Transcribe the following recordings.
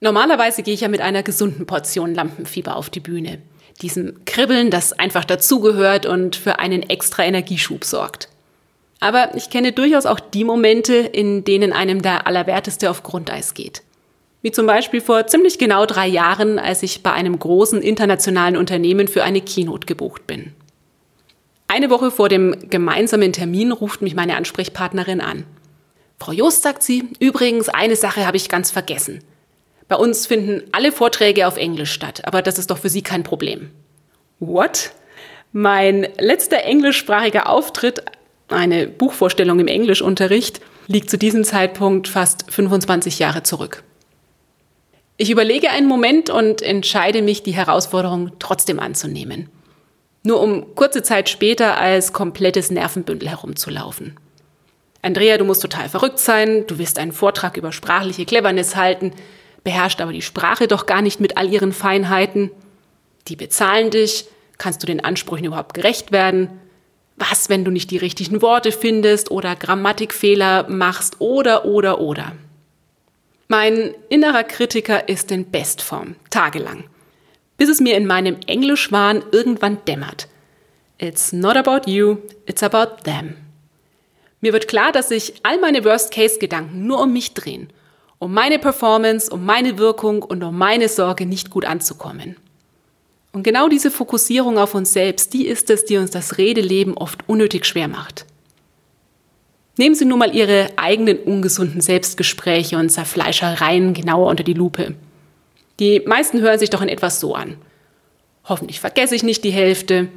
Normalerweise gehe ich ja mit einer gesunden Portion Lampenfieber auf die Bühne. Diesem Kribbeln, das einfach dazugehört und für einen extra Energieschub sorgt. Aber ich kenne durchaus auch die Momente, in denen einem der Allerwerteste auf Grundeis geht. Wie zum Beispiel vor ziemlich genau drei Jahren, als ich bei einem großen internationalen Unternehmen für eine Keynote gebucht bin. Eine Woche vor dem gemeinsamen Termin ruft mich meine Ansprechpartnerin an. Frau Jost, sagt sie, übrigens, eine Sache habe ich ganz vergessen. Bei uns finden alle Vorträge auf Englisch statt, aber das ist doch für Sie kein Problem. What? Mein letzter englischsprachiger Auftritt, eine Buchvorstellung im Englischunterricht, liegt zu diesem Zeitpunkt fast 25 Jahre zurück. Ich überlege einen Moment und entscheide mich, die Herausforderung trotzdem anzunehmen. Nur um kurze Zeit später als komplettes Nervenbündel herumzulaufen. Andrea, du musst total verrückt sein, du wirst einen Vortrag über sprachliche Cleverness halten, beherrscht aber die Sprache doch gar nicht mit all ihren Feinheiten. Die bezahlen dich, kannst du den Ansprüchen überhaupt gerecht werden? Was, wenn du nicht die richtigen Worte findest oder Grammatikfehler machst oder oder oder? Mein innerer Kritiker ist in Bestform, tagelang, bis es mir in meinem Englischwahn irgendwann dämmert. It's not about you, it's about them. Mir wird klar, dass sich all meine Worst-Case-Gedanken nur um mich drehen um meine Performance, um meine Wirkung und um meine Sorge nicht gut anzukommen. Und genau diese Fokussierung auf uns selbst, die ist es, die uns das Redeleben oft unnötig schwer macht. Nehmen Sie nun mal Ihre eigenen ungesunden Selbstgespräche und Zerfleischereien genauer unter die Lupe. Die meisten hören sich doch in etwas so an. Hoffentlich vergesse ich nicht die Hälfte.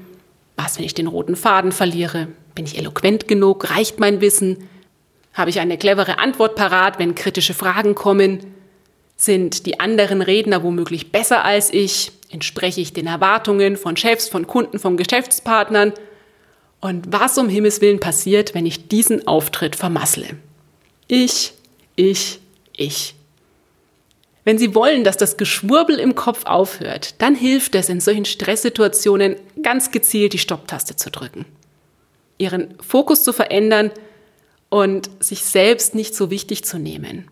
Was, wenn ich den roten Faden verliere? Bin ich eloquent genug? Reicht mein Wissen? Habe ich eine clevere Antwort parat, wenn kritische Fragen kommen? Sind die anderen Redner womöglich besser als ich? Entspreche ich den Erwartungen von Chefs, von Kunden, von Geschäftspartnern? Und was um Himmels Willen passiert, wenn ich diesen Auftritt vermassle? Ich, ich, ich. Wenn Sie wollen, dass das Geschwurbel im Kopf aufhört, dann hilft es in solchen Stresssituationen ganz gezielt die Stopptaste zu drücken. Ihren Fokus zu verändern und sich selbst nicht so wichtig zu nehmen.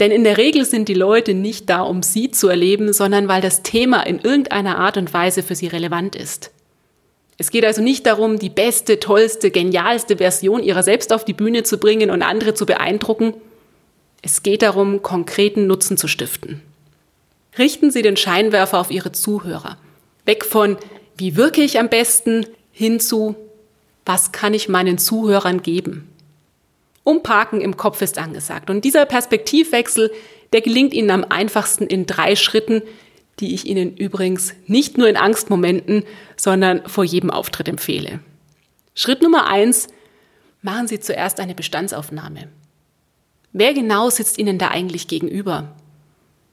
Denn in der Regel sind die Leute nicht da, um sie zu erleben, sondern weil das Thema in irgendeiner Art und Weise für sie relevant ist. Es geht also nicht darum, die beste, tollste, genialste Version ihrer selbst auf die Bühne zu bringen und andere zu beeindrucken. Es geht darum, konkreten Nutzen zu stiften. Richten Sie den Scheinwerfer auf Ihre Zuhörer. Weg von, wie wirke ich am besten, hin zu, was kann ich meinen Zuhörern geben? Umparken im Kopf ist angesagt. Und dieser Perspektivwechsel, der gelingt Ihnen am einfachsten in drei Schritten, die ich Ihnen übrigens nicht nur in Angstmomenten, sondern vor jedem Auftritt empfehle. Schritt Nummer eins, machen Sie zuerst eine Bestandsaufnahme. Wer genau sitzt Ihnen da eigentlich gegenüber?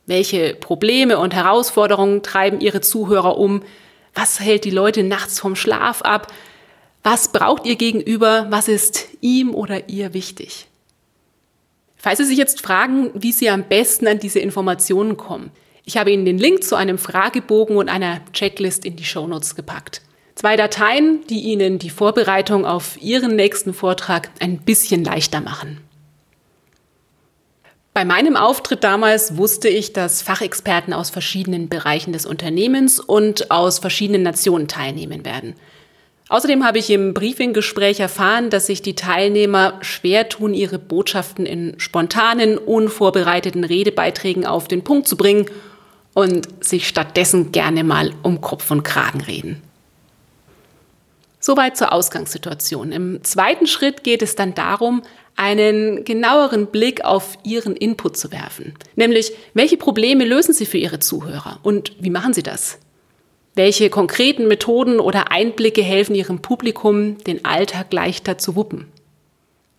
Welche Probleme und Herausforderungen treiben Ihre Zuhörer um? Was hält die Leute nachts vom Schlaf ab? Was braucht ihr gegenüber? Was ist ihm oder ihr wichtig? Falls Sie sich jetzt fragen, wie Sie am besten an diese Informationen kommen, ich habe Ihnen den Link zu einem Fragebogen und einer Checklist in die Shownotes gepackt. Zwei Dateien, die Ihnen die Vorbereitung auf Ihren nächsten Vortrag ein bisschen leichter machen. Bei meinem Auftritt damals wusste ich, dass Fachexperten aus verschiedenen Bereichen des Unternehmens und aus verschiedenen Nationen teilnehmen werden. Außerdem habe ich im Briefinggespräch erfahren, dass sich die Teilnehmer schwer tun, ihre Botschaften in spontanen, unvorbereiteten Redebeiträgen auf den Punkt zu bringen und sich stattdessen gerne mal um Kopf und Kragen reden. Soweit zur Ausgangssituation. Im zweiten Schritt geht es dann darum, einen genaueren Blick auf Ihren Input zu werfen. Nämlich, welche Probleme lösen Sie für Ihre Zuhörer und wie machen Sie das? Welche konkreten Methoden oder Einblicke helfen Ihrem Publikum, den Alltag leichter zu wuppen?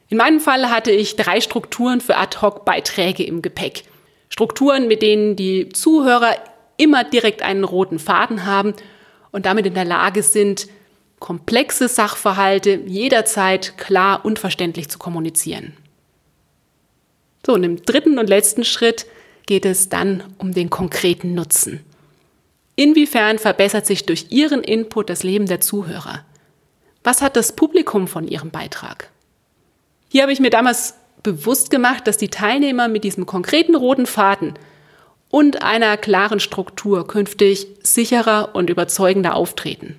In meinem Fall hatte ich drei Strukturen für Ad-Hoc-Beiträge im Gepäck. Strukturen, mit denen die Zuhörer immer direkt einen roten Faden haben und damit in der Lage sind, komplexe Sachverhalte jederzeit klar und verständlich zu kommunizieren. So, und im dritten und letzten Schritt geht es dann um den konkreten Nutzen. Inwiefern verbessert sich durch Ihren Input das Leben der Zuhörer? Was hat das Publikum von Ihrem Beitrag? Hier habe ich mir damals bewusst gemacht, dass die Teilnehmer mit diesem konkreten roten Faden und einer klaren Struktur künftig sicherer und überzeugender auftreten.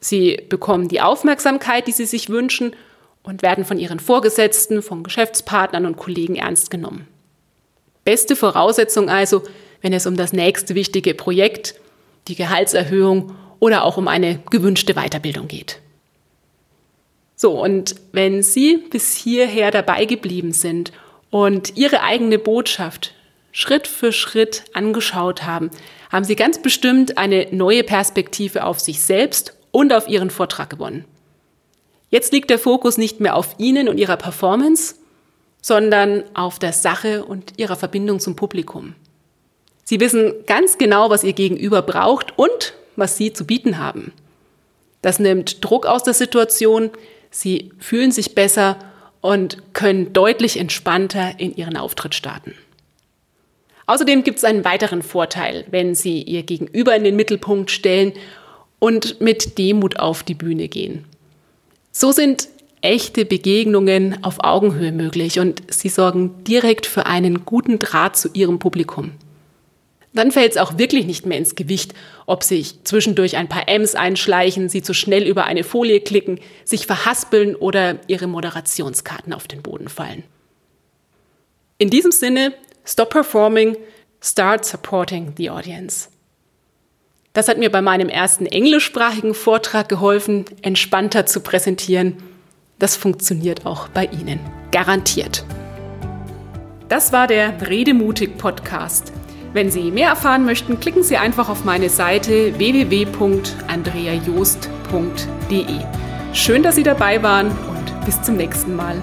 Sie bekommen die Aufmerksamkeit, die sie sich wünschen und werden von ihren Vorgesetzten, von Geschäftspartnern und Kollegen ernst genommen. Beste Voraussetzung also, wenn es um das nächste wichtige Projekt, die Gehaltserhöhung oder auch um eine gewünschte Weiterbildung geht. So, und wenn Sie bis hierher dabei geblieben sind und Ihre eigene Botschaft Schritt für Schritt angeschaut haben, haben Sie ganz bestimmt eine neue Perspektive auf sich selbst und auf Ihren Vortrag gewonnen. Jetzt liegt der Fokus nicht mehr auf Ihnen und Ihrer Performance, sondern auf der Sache und Ihrer Verbindung zum Publikum. Sie wissen ganz genau, was Ihr Gegenüber braucht und was Sie zu bieten haben. Das nimmt Druck aus der Situation, Sie fühlen sich besser und können deutlich entspannter in ihren Auftritt starten. Außerdem gibt es einen weiteren Vorteil, wenn Sie Ihr Gegenüber in den Mittelpunkt stellen und mit Demut auf die Bühne gehen. So sind echte Begegnungen auf Augenhöhe möglich und Sie sorgen direkt für einen guten Draht zu Ihrem Publikum. Dann fällt es auch wirklich nicht mehr ins Gewicht, ob sich zwischendurch ein paar M's einschleichen, sie zu schnell über eine Folie klicken, sich verhaspeln oder ihre Moderationskarten auf den Boden fallen. In diesem Sinne, stop performing, start supporting the audience. Das hat mir bei meinem ersten englischsprachigen Vortrag geholfen, entspannter zu präsentieren. Das funktioniert auch bei Ihnen. Garantiert. Das war der Redemutig Podcast. Wenn Sie mehr erfahren möchten, klicken Sie einfach auf meine Seite www.andreajost.de. Schön, dass Sie dabei waren und bis zum nächsten Mal.